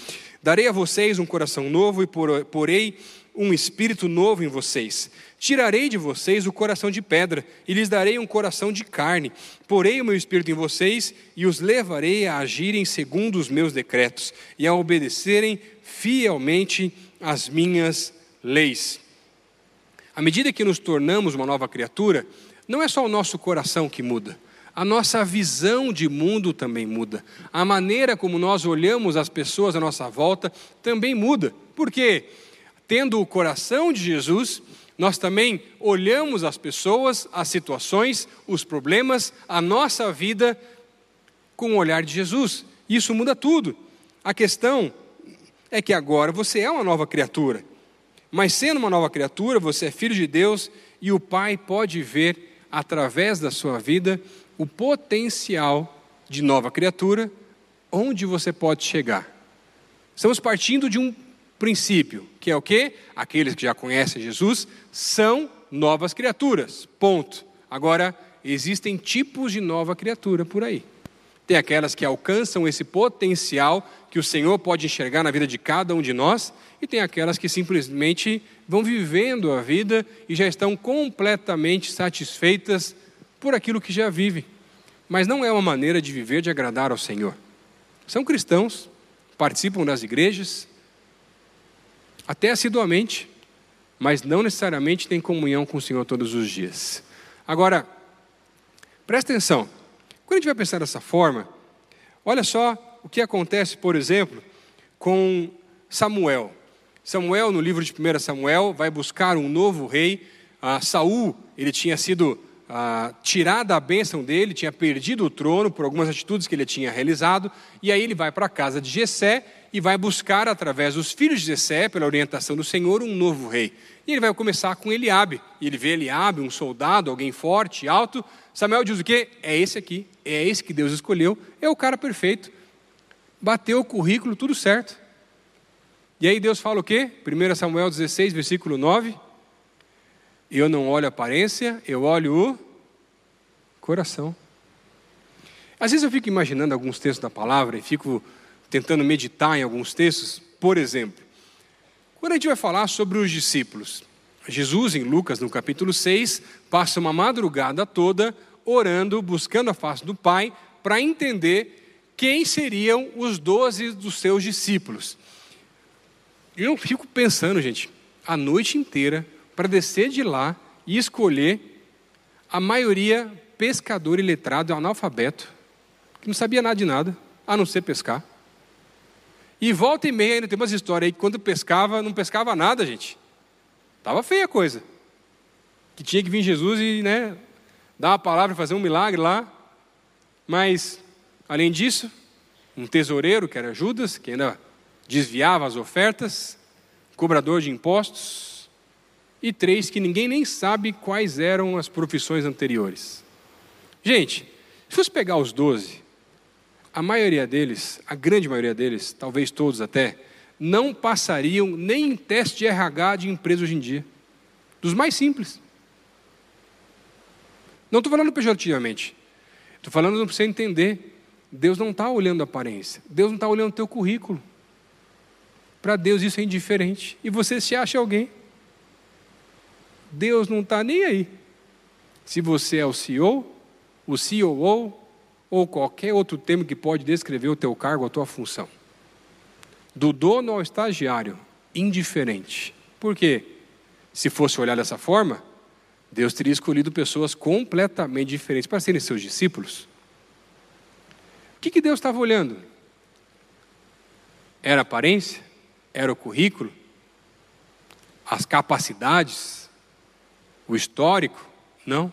Darei a vocês um coração novo e porei um espírito novo em vocês. Tirarei de vocês o coração de pedra e lhes darei um coração de carne. Porei o meu espírito em vocês e os levarei a agirem segundo os meus decretos e a obedecerem fielmente as minhas leis. À medida que nos tornamos uma nova criatura, não é só o nosso coração que muda, a nossa visão de mundo também muda. A maneira como nós olhamos as pessoas à nossa volta também muda. Por quê? tendo o coração de Jesus, nós também olhamos as pessoas, as situações, os problemas, a nossa vida com o olhar de Jesus. Isso muda tudo. A questão é que agora você é uma nova criatura. Mas sendo uma nova criatura, você é filho de Deus e o Pai pode ver através da sua vida o potencial de nova criatura, onde você pode chegar. Estamos partindo de um princípio, que é o que? Aqueles que já conhecem Jesus são novas criaturas. Ponto. Agora, existem tipos de nova criatura por aí. Tem aquelas que alcançam esse potencial que o Senhor pode enxergar na vida de cada um de nós, e tem aquelas que simplesmente vão vivendo a vida e já estão completamente satisfeitas por aquilo que já vivem. Mas não é uma maneira de viver de agradar ao Senhor. São cristãos, participam das igrejas, até assiduamente, mas não necessariamente tem comunhão com o Senhor todos os dias. Agora, presta atenção, quando a gente vai pensar dessa forma, olha só o que acontece, por exemplo, com Samuel. Samuel, no livro de 1 Samuel, vai buscar um novo rei. Ah, Saul, ele tinha sido tirado a bênção dele, tinha perdido o trono por algumas atitudes que ele tinha realizado, e aí ele vai para a casa de Jessé e vai buscar, através dos filhos de Jessé, pela orientação do Senhor, um novo rei. E ele vai começar com Eliabe. E ele vê Eliabe, um soldado, alguém forte, alto. Samuel diz o quê? É esse aqui, é esse que Deus escolheu, é o cara perfeito. Bateu o currículo, tudo certo. E aí Deus fala o quê? 1 Samuel 16, versículo 9. Eu não olho a aparência, eu olho o coração. Às vezes eu fico imaginando alguns textos da palavra e fico tentando meditar em alguns textos, por exemplo, quando a gente vai falar sobre os discípulos, Jesus, em Lucas, no capítulo 6, passa uma madrugada toda orando, buscando a face do Pai, para entender quem seriam os doze dos seus discípulos. E eu fico pensando, gente, a noite inteira, para descer de lá e escolher a maioria pescador e letrado, analfabeto, que não sabia nada de nada, a não ser pescar. E volta e meia ainda tem umas histórias aí que quando pescava, não pescava nada, gente. Tava feia a coisa. Que tinha que vir Jesus e, né, dar uma palavra, fazer um milagre lá. Mas, além disso, um tesoureiro, que era Judas, que ainda desviava as ofertas, cobrador de impostos, e três que ninguém nem sabe quais eram as profissões anteriores. Gente, se fosse pegar os doze, a maioria deles, a grande maioria deles, talvez todos até, não passariam nem em teste de RH de empresa hoje em dia. Dos mais simples. Não estou falando pejorativamente. Estou falando para você entender. Deus não está olhando a aparência. Deus não está olhando o teu currículo. Para Deus isso é indiferente. E você se acha alguém. Deus não está nem aí. Se você é o CEO, o COO, ou qualquer outro termo que pode descrever o teu cargo, a tua função. Do dono ao estagiário, indiferente. Por quê? Se fosse olhar dessa forma, Deus teria escolhido pessoas completamente diferentes para serem seus discípulos. O que, que Deus estava olhando? Era a aparência? Era o currículo? As capacidades? O histórico? Não.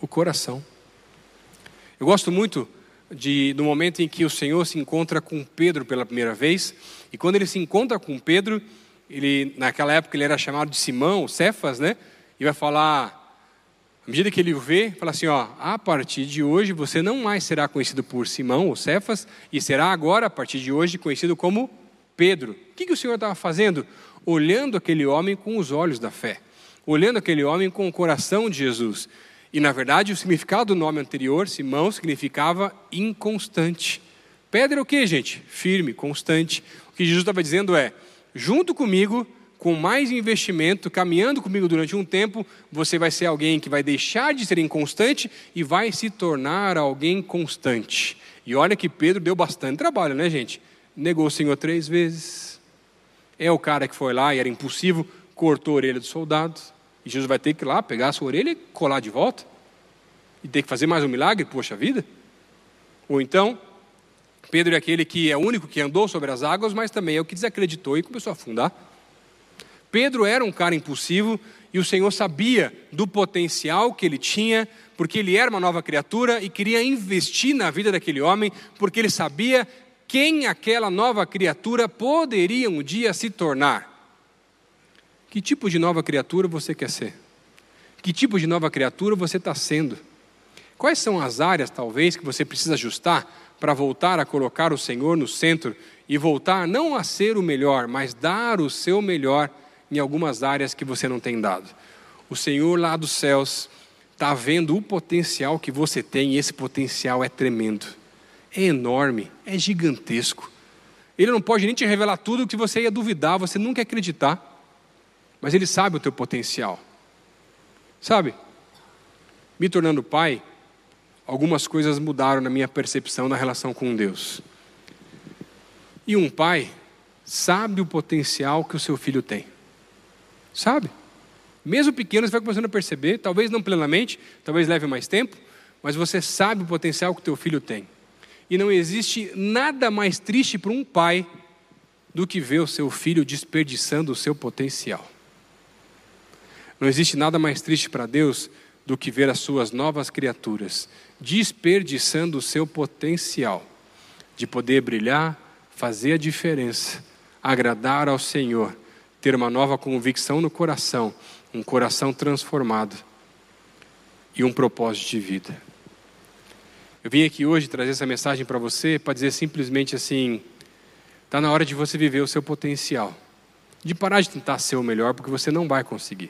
O coração. Eu gosto muito de, do momento em que o Senhor se encontra com Pedro pela primeira vez. E quando ele se encontra com Pedro, ele, naquela época ele era chamado de Simão, Cefas, né? E vai falar, à medida que ele o vê, fala assim: ó, a partir de hoje você não mais será conhecido por Simão ou Cefas, e será agora, a partir de hoje, conhecido como Pedro. O que, que o Senhor estava fazendo? Olhando aquele homem com os olhos da fé, olhando aquele homem com o coração de Jesus. E na verdade, o significado do nome anterior, Simão, significava inconstante. Pedra é o que, gente? Firme, constante. O que Jesus estava dizendo é: junto comigo, com mais investimento, caminhando comigo durante um tempo, você vai ser alguém que vai deixar de ser inconstante e vai se tornar alguém constante. E olha que Pedro deu bastante trabalho, né, gente? Negou o Senhor três vezes. É o cara que foi lá e era impulsivo, cortou a orelha do soldado. E Jesus vai ter que ir lá pegar a sua orelha e colar de volta. E ter que fazer mais um milagre, poxa vida. Ou então, Pedro é aquele que é o único que andou sobre as águas, mas também é o que desacreditou e começou a afundar. Pedro era um cara impulsivo e o Senhor sabia do potencial que ele tinha, porque ele era uma nova criatura e queria investir na vida daquele homem, porque ele sabia quem aquela nova criatura poderia um dia se tornar. Que tipo de nova criatura você quer ser? Que tipo de nova criatura você está sendo? Quais são as áreas, talvez, que você precisa ajustar para voltar a colocar o Senhor no centro e voltar não a ser o melhor, mas dar o seu melhor em algumas áreas que você não tem dado? O Senhor lá dos céus está vendo o potencial que você tem e esse potencial é tremendo, é enorme, é gigantesco. Ele não pode nem te revelar tudo que você ia duvidar, você nunca ia acreditar mas Ele sabe o teu potencial. Sabe? Me tornando pai, algumas coisas mudaram na minha percepção na relação com Deus. E um pai sabe o potencial que o seu filho tem. Sabe? Mesmo pequeno, você vai começando a perceber, talvez não plenamente, talvez leve mais tempo, mas você sabe o potencial que o teu filho tem. E não existe nada mais triste para um pai do que ver o seu filho desperdiçando o seu potencial. Não existe nada mais triste para Deus do que ver as suas novas criaturas desperdiçando o seu potencial de poder brilhar, fazer a diferença, agradar ao Senhor, ter uma nova convicção no coração, um coração transformado e um propósito de vida. Eu vim aqui hoje trazer essa mensagem para você para dizer simplesmente assim: está na hora de você viver o seu potencial, de parar de tentar ser o melhor, porque você não vai conseguir.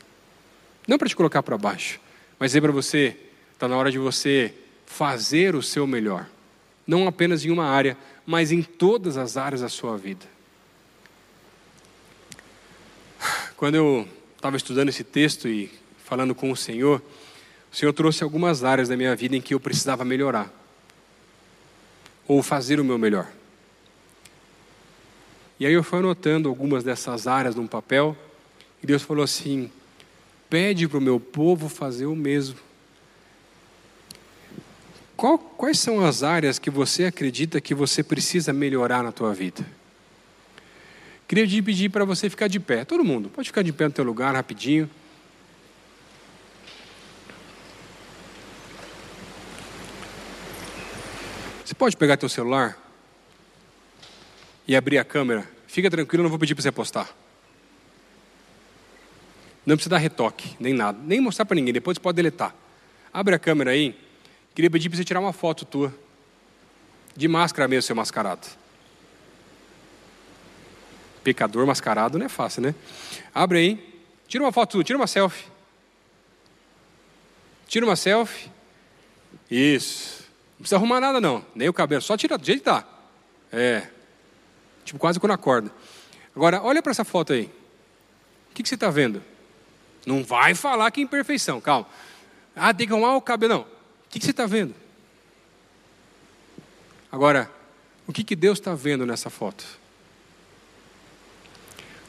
Não para te colocar para baixo, mas dizer para você: está na hora de você fazer o seu melhor. Não apenas em uma área, mas em todas as áreas da sua vida. Quando eu estava estudando esse texto e falando com o Senhor, o Senhor trouxe algumas áreas da minha vida em que eu precisava melhorar, ou fazer o meu melhor. E aí eu fui anotando algumas dessas áreas num papel, e Deus falou assim: pede para o meu povo fazer o mesmo. Qual, quais são as áreas que você acredita que você precisa melhorar na tua vida? Queria te pedir para você ficar de pé, todo mundo, pode ficar de pé no teu lugar rapidinho. Você pode pegar teu celular e abrir a câmera. Fica tranquilo, não vou pedir para você postar. Não precisa dar retoque, nem nada, nem mostrar para ninguém, depois pode deletar. Abre a câmera aí. Queria pedir para você tirar uma foto tua. De máscara mesmo, seu mascarado. Pecador mascarado não é fácil, né? Abre aí. Tira uma foto tua, tira uma selfie. Tira uma selfie. Isso. Não precisa arrumar nada não, nem o cabelo, só tira do jeito que tá. É. Tipo quase quando acorda. Agora, olha para essa foto aí. O que, que você está vendo? Não vai falar que é imperfeição, calma. Ah, tem que arrumar o cabelo. Não. O que, você está vendo? Agora, o que, que Deus está vendo nessa foto?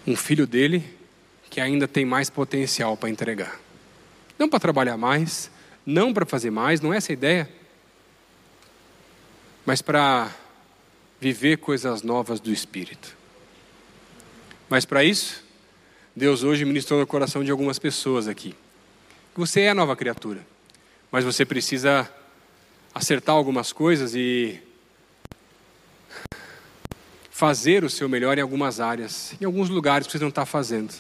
Um filho dele que ainda tem mais potencial para entregar. Não para trabalhar mais, não para fazer mais, não é essa a ideia. Mas para viver coisas novas do Espírito. Mas para isso, Deus hoje ministrou no coração de algumas pessoas aqui. Você é a nova criatura, mas você precisa acertar algumas coisas e fazer o seu melhor em algumas áreas, em alguns lugares que você não está fazendo.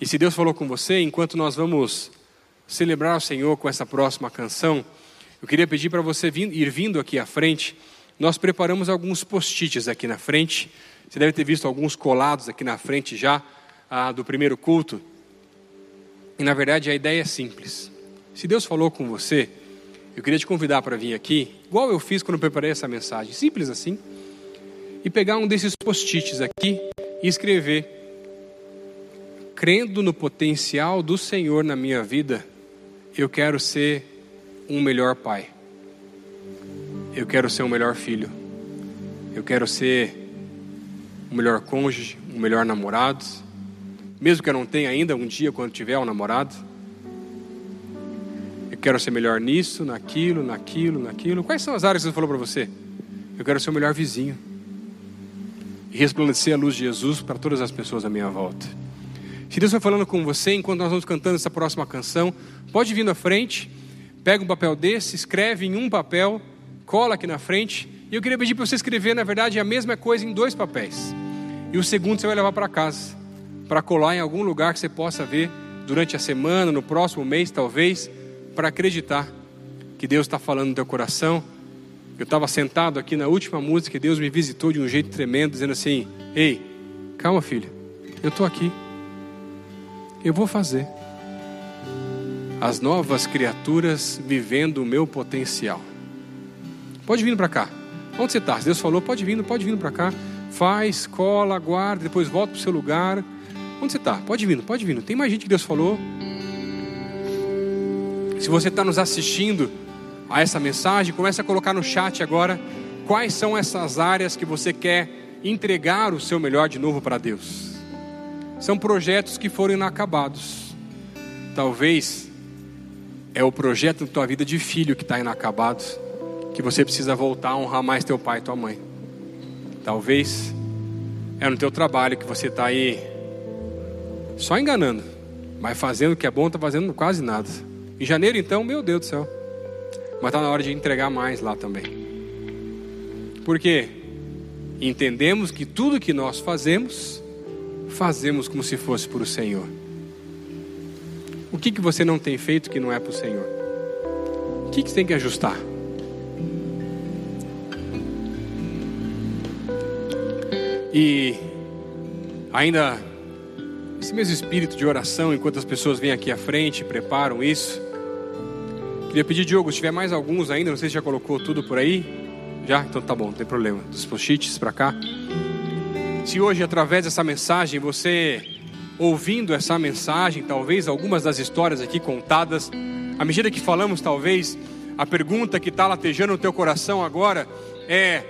E se Deus falou com você, enquanto nós vamos celebrar o Senhor com essa próxima canção, eu queria pedir para você vir, ir vindo aqui à frente. Nós preparamos alguns post-its aqui na frente. Você deve ter visto alguns colados aqui na frente já ah, do primeiro culto. E na verdade a ideia é simples. Se Deus falou com você, eu queria te convidar para vir aqui, igual eu fiz quando preparei essa mensagem, simples assim, e pegar um desses post-its aqui e escrever: crendo no potencial do Senhor na minha vida, eu quero ser um melhor pai. Eu quero ser um melhor filho. Eu quero ser um melhor cônjuge, um melhor namorado. Mesmo que eu não tenha ainda, um dia quando tiver um namorado. Eu quero ser melhor nisso, naquilo, naquilo, naquilo. Quais são as áreas que você falou para você? Eu quero ser o melhor vizinho. E resplandecer a luz de Jesus para todas as pessoas à minha volta. Se Deus foi falando com você enquanto nós vamos cantando essa próxima canção, pode vir na frente, pega um papel desse, escreve em um papel, cola aqui na frente. E eu queria pedir para você escrever, na verdade, a mesma coisa em dois papéis. E o segundo você vai levar para casa, para colar em algum lugar que você possa ver durante a semana, no próximo mês, talvez, para acreditar que Deus está falando no teu coração. Eu estava sentado aqui na última música e Deus me visitou de um jeito tremendo, dizendo assim: Ei, calma, filho, eu estou aqui. Eu vou fazer. As novas criaturas vivendo o meu potencial. Pode vir para cá. Onde você está? Deus falou, pode vir, pode vir para cá faz, cola, guarda, depois volta para o seu lugar. Onde você está? Pode vir, pode vir. Tem mais gente que Deus falou. Se você está nos assistindo a essa mensagem, comece a colocar no chat agora quais são essas áreas que você quer entregar o seu melhor de novo para Deus. São projetos que foram inacabados. Talvez é o projeto da tua vida de filho que está inacabado, que você precisa voltar a honrar mais teu pai e tua mãe. Talvez é no teu trabalho que você está aí só enganando, mas fazendo o que é bom, está fazendo quase nada. Em janeiro, então, meu Deus do céu. Mas está na hora de entregar mais lá também. Porque entendemos que tudo que nós fazemos, fazemos como se fosse para o Senhor. O que, que você não tem feito que não é para o Senhor? O que, que você tem que ajustar? E ainda esse mesmo espírito de oração, enquanto as pessoas vêm aqui à frente, preparam isso. Queria pedir, Diogo, se tiver mais alguns ainda, não sei se já colocou tudo por aí. Já? Então tá bom, não tem problema. Dos post-its para cá. Se hoje, através dessa mensagem, você ouvindo essa mensagem, talvez algumas das histórias aqui contadas, à medida que falamos, talvez a pergunta que está latejando no teu coração agora é: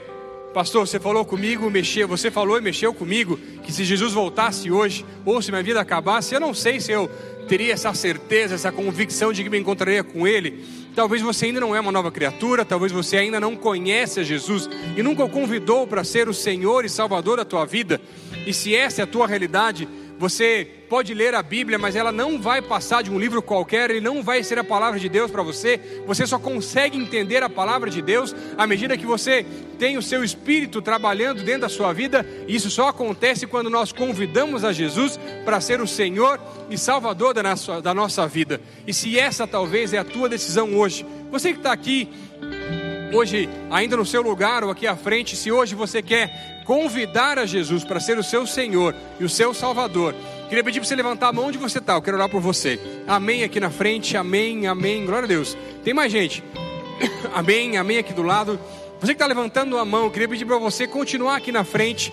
Pastor, você falou comigo, mexeu, você falou e mexeu comigo que se Jesus voltasse hoje, ou se minha vida acabasse, eu não sei se eu teria essa certeza, essa convicção de que me encontraria com Ele. Talvez você ainda não é uma nova criatura, talvez você ainda não conhece a Jesus e nunca o convidou para ser o Senhor e Salvador da tua vida. E se essa é a tua realidade, você pode ler a Bíblia, mas ela não vai passar de um livro qualquer, ele não vai ser a palavra de Deus para você. Você só consegue entender a palavra de Deus à medida que você tem o seu espírito trabalhando dentro da sua vida. E isso só acontece quando nós convidamos a Jesus para ser o Senhor e Salvador da nossa, da nossa vida. E se essa talvez é a tua decisão hoje, você que está aqui hoje, ainda no seu lugar ou aqui à frente, se hoje você quer convidar a Jesus para ser o seu Senhor e o seu Salvador, queria pedir para você levantar a mão onde você está, eu quero orar por você. Amém aqui na frente, amém, amém, glória a Deus. Tem mais gente? amém, amém aqui do lado. Você que está levantando a mão, eu queria pedir para você continuar aqui na frente.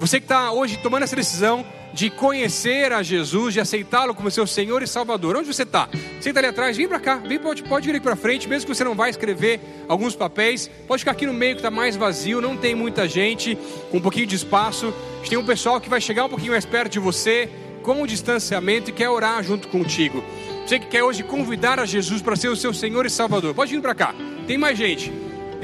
Você que está hoje tomando essa decisão de conhecer a Jesus, de aceitá-lo como seu Senhor e Salvador. Onde você está? Você está ali atrás, vem para cá, vem, pode, pode vir aqui para frente, mesmo que você não vai escrever alguns papéis, pode ficar aqui no meio que está mais vazio, não tem muita gente, com um pouquinho de espaço. A gente tem um pessoal que vai chegar um pouquinho mais perto de você, com o distanciamento e quer orar junto contigo. Você que quer hoje convidar a Jesus para ser o seu Senhor e Salvador, pode vir para cá. Tem mais gente.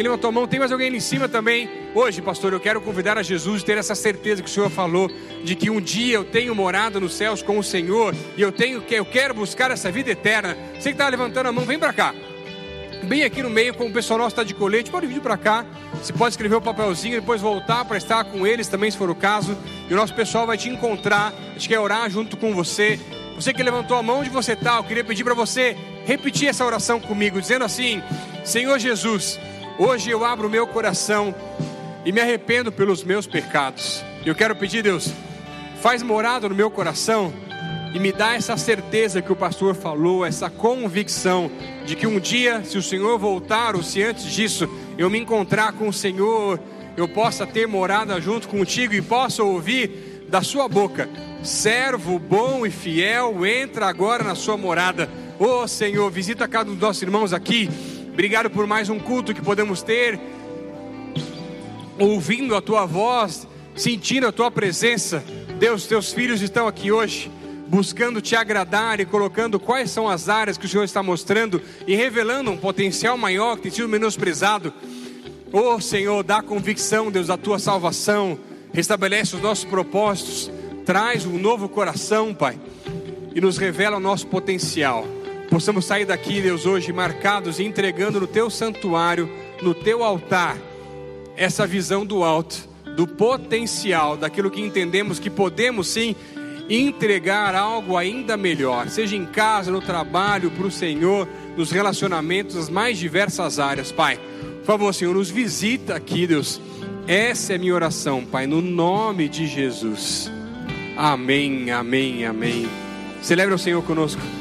Ele levantou a mão, tem mais alguém ali em cima também. Hoje, pastor, eu quero convidar a Jesus, ter essa certeza que o Senhor falou, de que um dia eu tenho morada nos céus com o Senhor, e eu tenho que eu quero buscar essa vida eterna. Você que está levantando a mão, vem para cá. Bem aqui no meio, como o pessoal nosso está de colete, pode vir para cá. Você pode escrever o papelzinho, depois voltar para estar com eles também, se for o caso. E o nosso pessoal vai te encontrar. A gente quer orar junto com você. Você que levantou a mão onde você está, eu queria pedir para você repetir essa oração comigo, dizendo assim: Senhor Jesus, hoje eu abro meu coração e me arrependo pelos meus pecados. Eu quero pedir, Deus, faz morada no meu coração e me dá essa certeza que o pastor falou, essa convicção de que um dia, se o Senhor voltar ou se antes disso eu me encontrar com o Senhor, eu possa ter morada junto contigo e possa ouvir da sua boca: servo bom e fiel, entra agora na sua morada. Ô oh, Senhor, visita cada um dos nossos irmãos aqui. Obrigado por mais um culto que podemos ter, ouvindo a tua voz, sentindo a tua presença. Deus, teus filhos estão aqui hoje buscando te agradar e colocando quais são as áreas que o Senhor está mostrando e revelando um potencial maior que tem sido menosprezado. Oh Senhor, dá convicção, Deus, da tua salvação, restabelece os nossos propósitos, traz um novo coração, Pai, e nos revela o nosso potencial. Possamos sair daqui, Deus, hoje marcados e entregando no teu santuário, no teu altar, essa visão do alto, do potencial, daquilo que entendemos que podemos sim entregar algo ainda melhor, seja em casa, no trabalho, para o Senhor, nos relacionamentos, nas mais diversas áreas, Pai. Por favor, Senhor, nos visita aqui, Deus. Essa é minha oração, Pai, no nome de Jesus. Amém, amém, amém. Celebre o Senhor conosco.